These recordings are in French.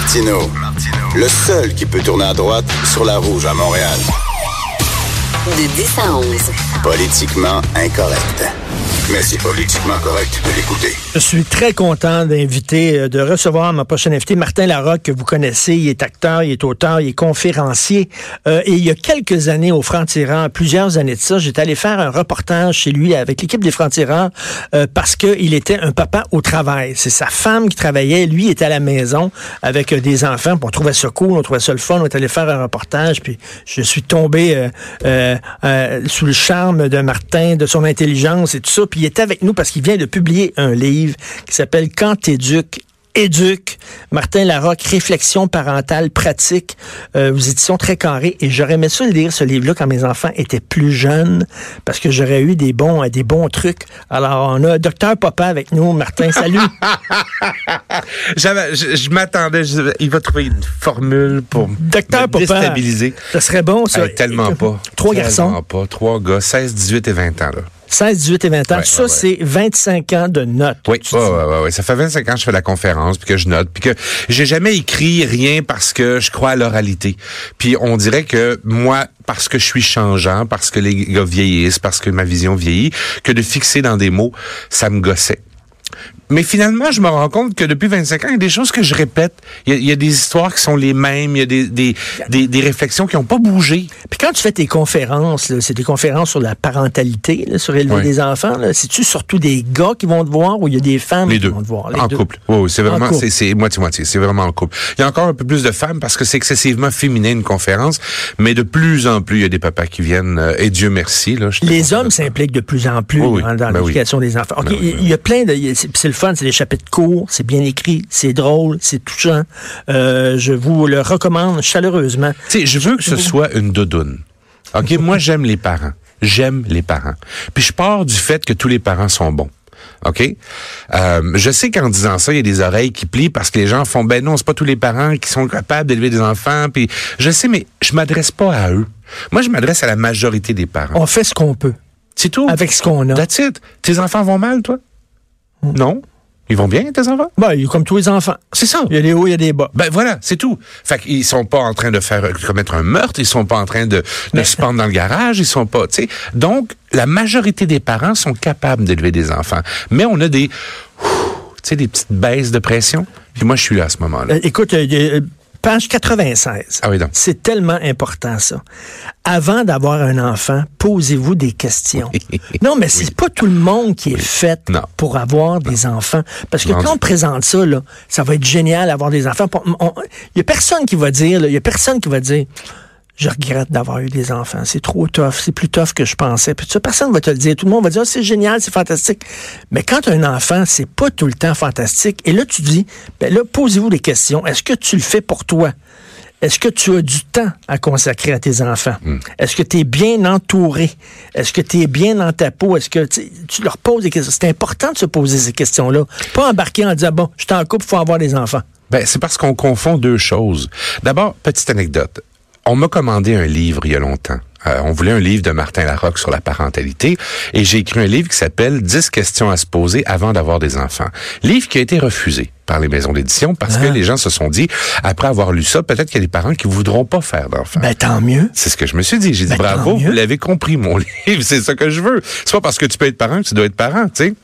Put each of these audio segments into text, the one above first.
Martineau, le seul qui peut tourner à droite sur la rouge à Montréal. De 10 à 11. Politiquement incorrect. Mais c'est politiquement correct de l'écouter. Je suis très content d'inviter, euh, de recevoir ma prochaine invité, Martin Larocque, que vous connaissez. Il est acteur, il est auteur, il est conférencier. Euh, et il y a quelques années, au Franc-Tirant, plusieurs années de ça, j'étais allé faire un reportage chez lui avec l'équipe des Francs-Tirants euh, parce qu'il était un papa au travail. C'est sa femme qui travaillait, lui était à la maison avec euh, des enfants. Puis on trouvait ça cool, on trouvait ça le fun. On est allé faire un reportage, puis je suis tombé euh, euh, euh, sous le charme de Martin, de son intelligence et tout ça. Puis il était avec nous parce qu'il vient de publier un livre qui s'appelle Quand t'éduques, éduque. Martin Larocque, Réflexion parentale pratique, euh, aux éditions très carrées. Et j'aurais aimé ça lire ce livre-là quand mes enfants étaient plus jeunes, parce que j'aurais eu des bons, euh, des bons trucs. Alors, on a Docteur Papa avec nous. Martin, salut. Je, je m'attendais, il va trouver une formule pour Docteur me Papa. déstabiliser. Ça serait bon, ça. Hey, tellement pas. Trois Tellement garçons, pas. Trois gars, 16, 18 et 20 ans. Là. 16, 18 et 20 ans. Ouais, ça, ouais, c'est 25 ans de notes. Oui, ouais, ouais, ouais. ça fait 25 ans que je fais la conférence, puis que je note, puis que j'ai jamais écrit rien parce que je crois à l'oralité. Puis on dirait que moi, parce que je suis changeant, parce que les gars vieillissent, parce que ma vision vieillit, que de fixer dans des mots, ça me gossait. Mais finalement, je me rends compte que depuis 25 ans, il y a des choses que je répète. Il y a, il y a des histoires qui sont les mêmes, il y a des, des, des, des réflexions qui n'ont pas bougé. Puis quand tu fais tes conférences, c'est des conférences sur la parentalité, là, sur élever des enfants. C'est-tu surtout des gars qui vont te voir ou il y a des femmes Les qui deux. vont te voir? Les en deux. couple. Oui, oui, c'est En vraiment, c'est, moitié-moitié. C'est vraiment en couple. Il y a encore un peu plus de femmes parce que c'est excessivement féminin une conférence, mais de plus en plus, il y a des papas qui viennent, euh, et Dieu merci, là. Les hommes s'impliquent de plus en plus oui. dans, dans Ben oui. l'éducation des enfants. OK, Ben il y a plein de... c'est le fun, c'est des chapitres courts, c'est bien écrit, c'est drôle, c'est touchant. Euh, je vous le recommande chaleureusement. Tu sais, je veux que ce soit une doudoune. OK, moi, j'aime les parents. J'aime les parents. Puis je pars du fait que tous les parents sont bons. OK? Euh, je sais qu'en disant ça, il y a des oreilles qui plient parce que les gens font, ben non, c'est pas tous les parents qui sont capables d'élever des enfants. Puis je sais, mais je m'adresse pas à eux. Moi, je m'adresse à la majorité des parents. On fait ce qu'on peut C'est tout. avec ce qu'on a. That's it. Tes enfants vont mal, toi? Non? Ils vont bien, tes enfants? Ben, il y a comme tous les enfants. C'est ça. Il y a des hauts, il y a des bas. Ben voilà, c'est tout. Fait qu'ils sont pas en train de faire commettre un meurtre, ils sont pas en train de, de se pendre dans le garage, ils sont pas, tu sais. Donc la majorité des parents sont capables d'élever des enfants, mais on a des tu sais des petites baisses de pression. Puis moi je suis là à ce moment-là. Euh, écoute, euh, euh, page 96. Ah oui, donc. C'est tellement important, ça. Avant d'avoir un enfant, posez-vous des questions. non, mais c'est pas tout le monde qui est fait Non. pour avoir des enfants. Parce que Non, quand on présente ça, là, ça va être génial d'avoir des enfants. Il y a personne qui va dire, il y a personne qui va dire, je regrette d'avoir eu des enfants. C'est trop tough. C'est plus tough que je pensais. Puis ça, personne va te le dire. Tout le monde va dire, Ah, c'est génial, c'est fantastique. Mais quand tu as un enfant, c'est pas tout le temps fantastique. Et là, tu dis, ben là, posez-vous des questions. Est-ce que tu le fais pour toi? Est-ce que tu as du temps à consacrer à tes enfants? Est-ce que tu es bien entouré? Est-ce que tu es bien dans ta peau? Est-ce que tu tu leur poses des questions? C'est important de se poser ces questions-là. Pas embarquer en disant, bon, je suis en couple, il faut avoir des enfants. Ben c'est parce qu'on confond deux choses. D'abord, petite anecdote. On m'a commandé un livre il y a longtemps. Euh, on voulait un livre de Martin Larocque sur la parentalité et j'ai écrit un livre qui s'appelle 10 questions à se poser avant d'avoir des enfants. Livre qui a été refusé par les maisons d'édition parce que les gens se sont dit, après avoir lu ça, peut-être qu'il y a des parents qui voudront pas faire d'enfants. Ben, tant mieux. C'est ce que je me suis dit. J'ai dit, Ben, bravo, vous l'avez compris, mon livre. C'est ça que je veux. C'est pas parce que tu peux être parent que tu dois être parent, tu sais.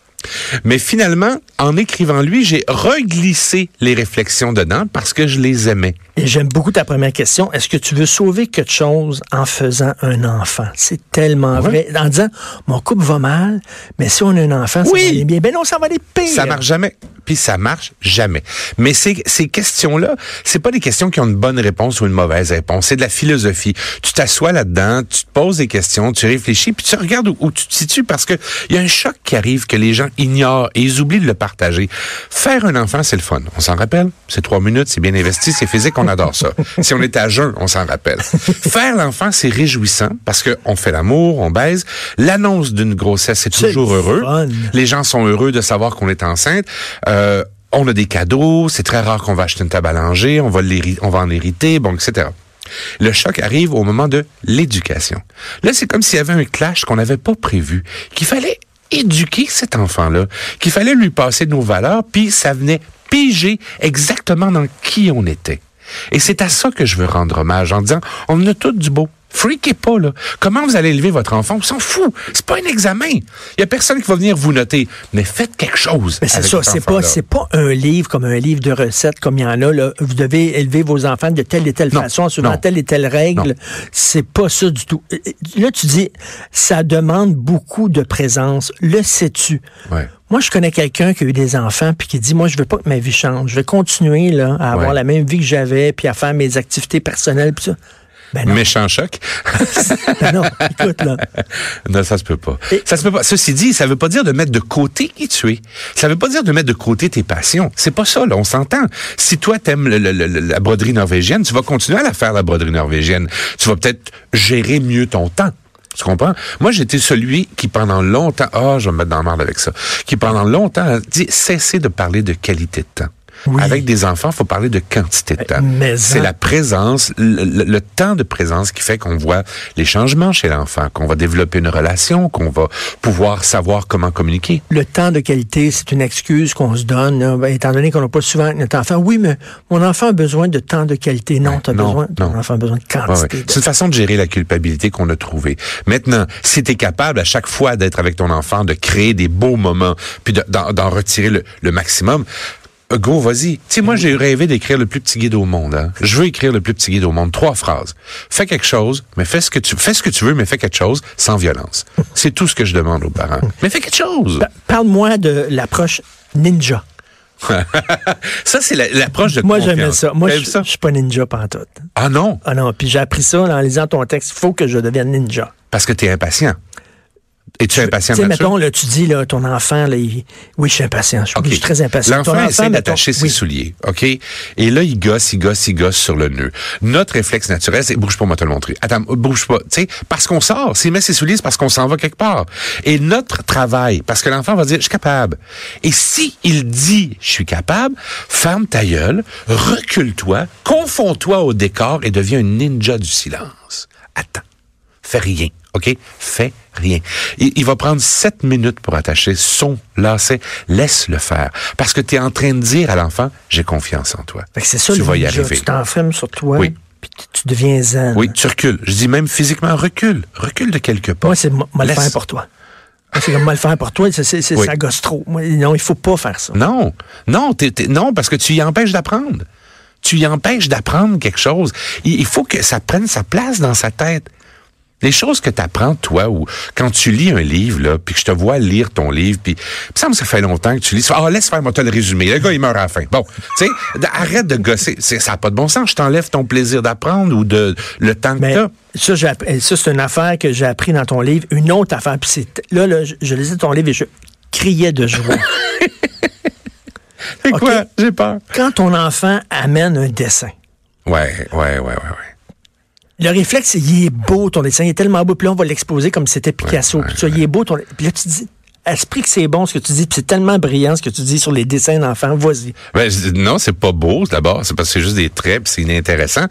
Mais finalement, en écrivant lui, j'ai reglissé les réflexions dedans parce que je les aimais. Et j'aime beaucoup ta première question. Est-ce que tu veux sauver quelque chose en faisant un enfant? C'est tellement vrai. En disant, mon couple va mal, mais si on a un enfant, ça Oui. va aller bien. Ben non, ça va aller pire. Ça marche jamais. Puis ça marche jamais. Mais ces, ces questions-là, c'est pas des questions qui ont une bonne réponse ou une mauvaise réponse. C'est de la philosophie. Tu t'assois là-dedans, tu te poses des questions, tu réfléchis, puis tu regardes où, où tu te situes parce que il y a un choc qui arrive que les gens ignorent et ils oublient de le partager. Faire un enfant, c'est le fun. On s'en rappelle? C'est trois minutes, c'est bien investi, c'est physique, on adore ça. si on est à jeun, on s'en rappelle. Faire l'enfant, c'est réjouissant parce que on fait l'amour, on baise. L'annonce d'une grossesse, c'est toujours heureux. fun. Les gens sont heureux de savoir qu'on est enceinte. Euh, on a des cadeaux. C'est très rare qu'on va acheter une table à langer. On va, on va en hériter, bon, etc. Le choc arrive au moment de l'éducation. Là, c'est comme s'il y avait un clash qu'on n'avait pas prévu, qu'il fallait éduquer cet enfant-là, qu'il fallait lui passer nos valeurs, puis ça venait piger exactement dans qui on était. Et c'est à ça que je veux rendre hommage en disant, on a tout du beau. Freakez pas, là. Comment vous allez élever votre enfant? On s'en fout. C'est pas un examen. Il y a personne qui va venir vous noter. Mais faites quelque chose. Mais c'est ça, c'est pas, c'est pas un livre comme un livre de recettes comme il y en a. Là. Vous devez élever vos enfants de telle et telle Non, façon, suivant non. telle et telle règle. C'est pas ça du tout. Là, tu dis, ça demande beaucoup de présence. Le sais-tu? Ouais. Moi, je connais quelqu'un qui a eu des enfants puis qui dit, moi, je veux pas que ma vie change. Je vais continuer là, à avoir la même vie que j'avais puis à faire mes activités personnelles puis ça. Ben Méchant choc. ben non. Écoute, là. Non, ça se peut pas. Et- Ça se peut pas. Ceci dit, ça veut pas dire de mettre de côté qui tu es. Ça veut pas dire de mettre de côté tes passions. C'est pas ça, là. On s'entend. Si toi t'aimes le- le- le- la broderie norvégienne, tu vas continuer à la faire, la broderie norvégienne. Tu vas peut-être gérer mieux ton temps. Tu comprends? Moi, j'étais celui qui, pendant longtemps, ah, je vais me mettre dans la merde avec ça, qui, pendant longtemps, a dit, cessez de parler de qualité de temps. Oui. Avec des enfants, faut parler de quantité de temps. C'est en- la présence, le, le- le temps de présence qui fait qu'on voit les changements chez l'enfant, qu'on va développer une relation, qu'on va pouvoir savoir comment communiquer. le temps de qualité, c'est une excuse qu'on se donne, là, ben, étant donné qu'on n'a pas souvent notre enfant. Oui, mais mon enfant a besoin de temps de qualité. Non, tu as non, besoin, non. ton enfant a besoin de Ouais, ouais. quantité. C'est une façon de gérer la culpabilité qu'on a trouvée. Maintenant, si tu es capable à chaque fois d'être avec ton enfant, de créer des beaux moments, puis de- d'en retirer le, le maximum, go, vas-y. Tu sais, moi, j'ai rêvé d'écrire le plus petit guide au monde. Hein. Je veux écrire le plus petit guide au monde. Trois phrases. Fais quelque chose, mais fais ce que tu fais ce que tu veux, mais fais quelque chose sans violence. C'est tout ce que je demande aux parents. Mais fais quelque chose. Pa- Parle-moi de l'approche ninja. Ça, c'est la- l'approche de Moi, j'aimais ça. Moi, je suis pas ninja pantoute. Ah non, Ah non, puis j'ai appris ça en lisant ton texte. Il faut que je devienne ninja. parce que tu es impatient. Es-tu impatient Tu sais, mettons, là, tu dis, là, ton enfant, là, il- oui, je suis impatient. Je, suis très impatient. L'enfant essaie mettons- d'attacher ses oui. souliers, OK? Et là, il gosse, il gosse, il gosse sur le nœud. Notre réflexe naturel, c'est bouge pas, moi te le montrer. Attends, bouge pas. Tu sais, parce qu'on sort. S'il met ses souliers, c'est parce qu'on s'en va quelque part. Et notre travail, parce que l'enfant va dire, je suis capable. Et si il dit, je suis capable, ferme ta gueule, recule-toi, confonds-toi au décor et deviens un ninja du silence. Attends. Fais rien, OK? Fais rien. Il, il va prendre sept minutes pour attacher son lacet. Laisse-le faire. Parce que tu es en train de dire à l'enfant, j'ai confiance en toi. C'est ça, tu vas y arriver. Tu t'enfermes sur toi, Oui. puis tu- deviens zen. Oui, tu recules. Je dis même physiquement, recule. Recule de quelques pas. Moi, c'est mal faire pour toi. Moi, C'est comme mal faire pour toi, c'est, Oui. ça gosse trop. Non, il faut pas faire ça. Non, non, non, parce que tu y empêches d'apprendre. Tu y empêches d'apprendre quelque chose. Il, il faut que ça prenne sa place dans sa tête. Les choses que tu apprends, toi, ou quand tu lis un livre, là, puis que je te vois lire ton livre, puis il me semble que ça fait longtemps que tu lis. Ah, laisse faire, moi, le résumé. Le gars, il meurt à la fin. Bon, tu sais, arrête de gosser. Ça n'a pas de bon sens. Je t'enlève ton plaisir d'apprendre ou de le temps que t'as. ça, app- ça, c'est une affaire que j'ai appris dans ton livre. Une autre affaire. Puis là, là, je, je lisais ton livre et je criais de joie. C'est OK? quoi? J'ai peur. Quand ton enfant amène un dessin, Ouais, ouais, ouais, ouais, ouais. Le réflexe, c'est il est beau ton dessin, il est tellement beau. Puis là, on va l'exposer comme si c'était Picasso. puis ça, il est beau ton. Puis là, tu dis, esprit que c'est bon ce que tu dis, puis c'est tellement brillant ce que tu dis sur les dessins d'enfants. Vas-y. Ben, non, c'est pas beau d'abord, c'est parce que c'est juste des traits, puis c'est inintéressant.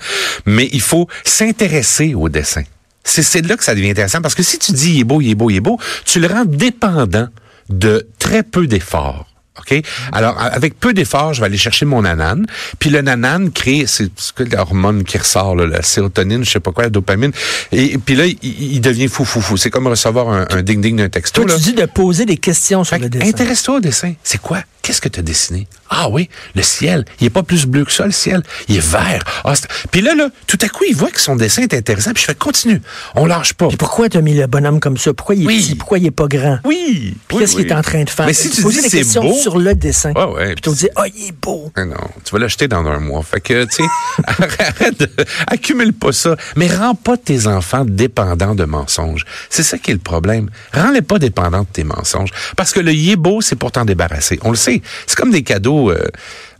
Mais il faut s'intéresser au dessin. C'est c'est là que ça devient intéressant parce que si tu dis il est beau, il est beau, il est beau, tu le rends dépendant de très peu d'efforts. OK? Alors, avec peu d'efforts, je vais aller chercher mon nanane. Puis le nanane crée, c'est ce que l'hormone qui ressort, là, la sérotonine, je sais pas quoi, la dopamine. Et, et puis là, il, il devient fou, fou, fou. C'est comme recevoir un, ding-ding d'un texto. Toi, là. tu dis de poser des questions sur Fait le dessin. Intéresse-toi au dessin. C'est quoi? Qu'est-ce que tu as dessiné? Ah oui, le ciel. Il est pas plus bleu que ça, le ciel. Il est vert. Ah, puis là, là, tout à coup, il voit que son dessin est intéressant. Puis je fais, continue. On lâche pas. Puis pourquoi tu as mis le bonhomme comme ça? Pourquoi il est Oui. petit? Pourquoi il est pas grand? Oui. Puis oui, qu'est-ce oui. qu'il est en train de faire? Mais si tu dis des questions beau. sur le dessin. Ouais, ouais. Plutôt dire, ah, il est beau. Ah non, tu vas l'acheter dans un mois. Fait que, tu sais, arrête, de, accumule pas ça. Mais rends pas tes enfants dépendants de mensonges. C'est ça qui est le problème. Rends-les pas dépendants de tes mensonges. Parce que le il est beau, c'est pour t'en débarrasser. On le sait. C'est comme des cadeaux. euh,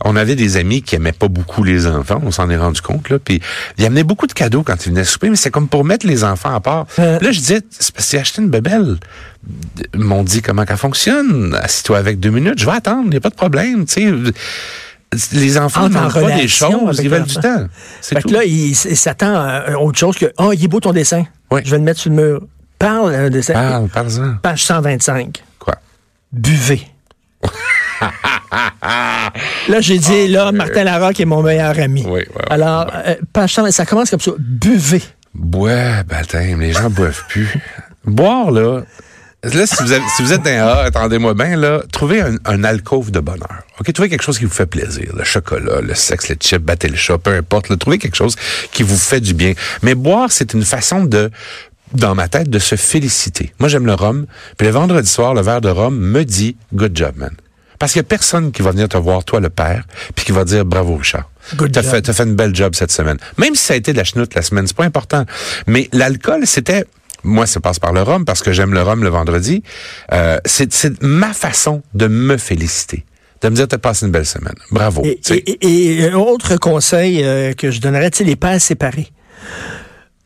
on avait des amis qui aimaient pas beaucoup les enfants. On s'en est rendu compte, là. Puis, ils amenaient beaucoup de cadeaux quand ils venaient souper, mais c'est comme pour mettre les enfants à part. Euh. Là, je disais, c'est parce que acheté une bebelle. Ils m'ont dit comment qu'elle fonctionne. Assis-toi avec deux minutes. Je vais attendre. Il n'y a pas de problème, tu sais les enfants n'ont pas des choses, ils veulent du temps. Que là, il, s- il s'attend à autre chose que, ah, il est beau ton dessin. Oui. Je vais le mettre sur le mur. Parle, un dessin. Parle, parle-en. Page 125. Quoi? buvez. là, j'ai dit, là, Martin Larocque est mon meilleur ami. Oui, ouais, Alors, euh, pas chance, ça commence comme ça. Buvez. Bois, baptême, les gens boivent plus. Boire, là, là, si vous, avez- si vous êtes un A, attendez-moi bien, là, trouvez un, un alcôve de bonheur. OK? Trouvez quelque chose qui vous fait plaisir. Le chocolat, le sexe, les chips, battez le chat, peu importe. Là, trouvez quelque chose qui vous fait du bien. Mais boire, c'est une façon de dans ma tête, de se féliciter. Moi, j'aime le rhum. Puis le vendredi soir, le verre de rhum me dit « good job, man ». Parce qu'il y a personne qui va venir te voir, toi, le père, puis qui va dire « bravo, Richard ». T'as fait, t'as fait une belle job cette semaine. Même si ça a été de la chenoute la semaine, c'est pas important. Mais l'alcool, c'était... Moi, ça passe par le rhum parce que j'aime le rhum le vendredi. Euh, c'est ma façon de me féliciter. De me dire, t'as passé une belle semaine. Bravo. Et, et- et- et un autre conseil euh, que je donnerais, tu sais, les pères séparés.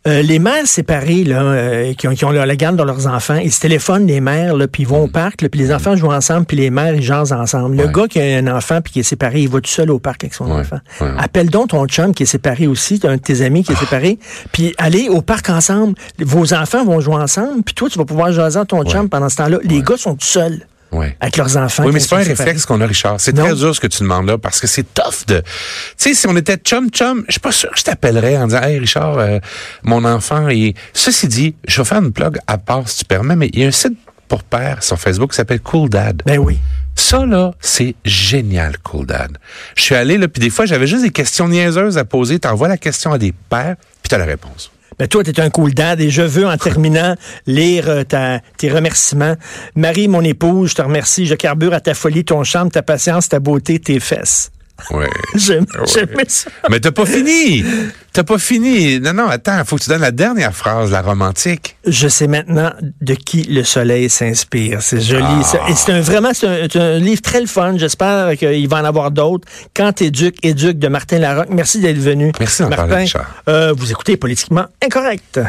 Euh, les mères séparées, là, euh, qui, ont, qui ont leur, la garde de leurs enfants, ils se téléphonent, les mères, là, puis ils vont au parc, là, puis les enfants jouent ensemble, puis les mères, ils jasent ensemble. Le Mm. Ouais. gars qui a un enfant puis qui est séparé, il va tout seul au parc avec son Ouais, enfant. ouais. Appelle donc ton chum qui est séparé aussi, un de tes amis qui est Ah. séparé, puis allez au parc ensemble. Vos enfants vont jouer ensemble, puis toi, tu vas pouvoir jaser à ton chum pendant ce temps-là. Les gars sont tout seuls ouais. avec leurs enfants. Oui, mais c'est pas un réflexe qu'on a, Richard. C'est très dur ce que tu demandes là parce que c'est tough de. Tu sais, si on était chum chum, je suis pas sûr que je t'appellerais en disant, hey Richard, euh, mon enfant est. Ceci dit, je vais faire une plug à part si tu permets, mais il y a un site pour père sur Facebook qui s'appelle Cool Dad. Ben oui. Ça, là, c'est génial, Cool Dad. Je suis allé, là, puis des fois, j'avais juste des questions niaiseuses à poser. T'envoies la question à des pères, puis t'as la réponse. Ben toi, tu es un cool dad et je veux, en terminant, lire euh, ta- tes remerciements. Marie, mon épouse, je te remercie. Je carbure à ta folie, ton charme, ta patience, ta beauté, tes fesses. Ouais. J'aime Ouais. j'aimais ça. Mais t'as pas fini! T'as pas fini! Non, non, attends, faut que tu donnes la dernière phrase, la romantique. Je sais maintenant de qui le soleil s'inspire. C'est joli. Ah. Et c'est un, vraiment c'est un, livre très le fun. J'espère qu'il va en avoir d'autres. Quand t'éduques, éduque de Martin Larocque. Merci d'être venu. Merci parler, Martin, euh, vous écoutez Politiquement Incorrect.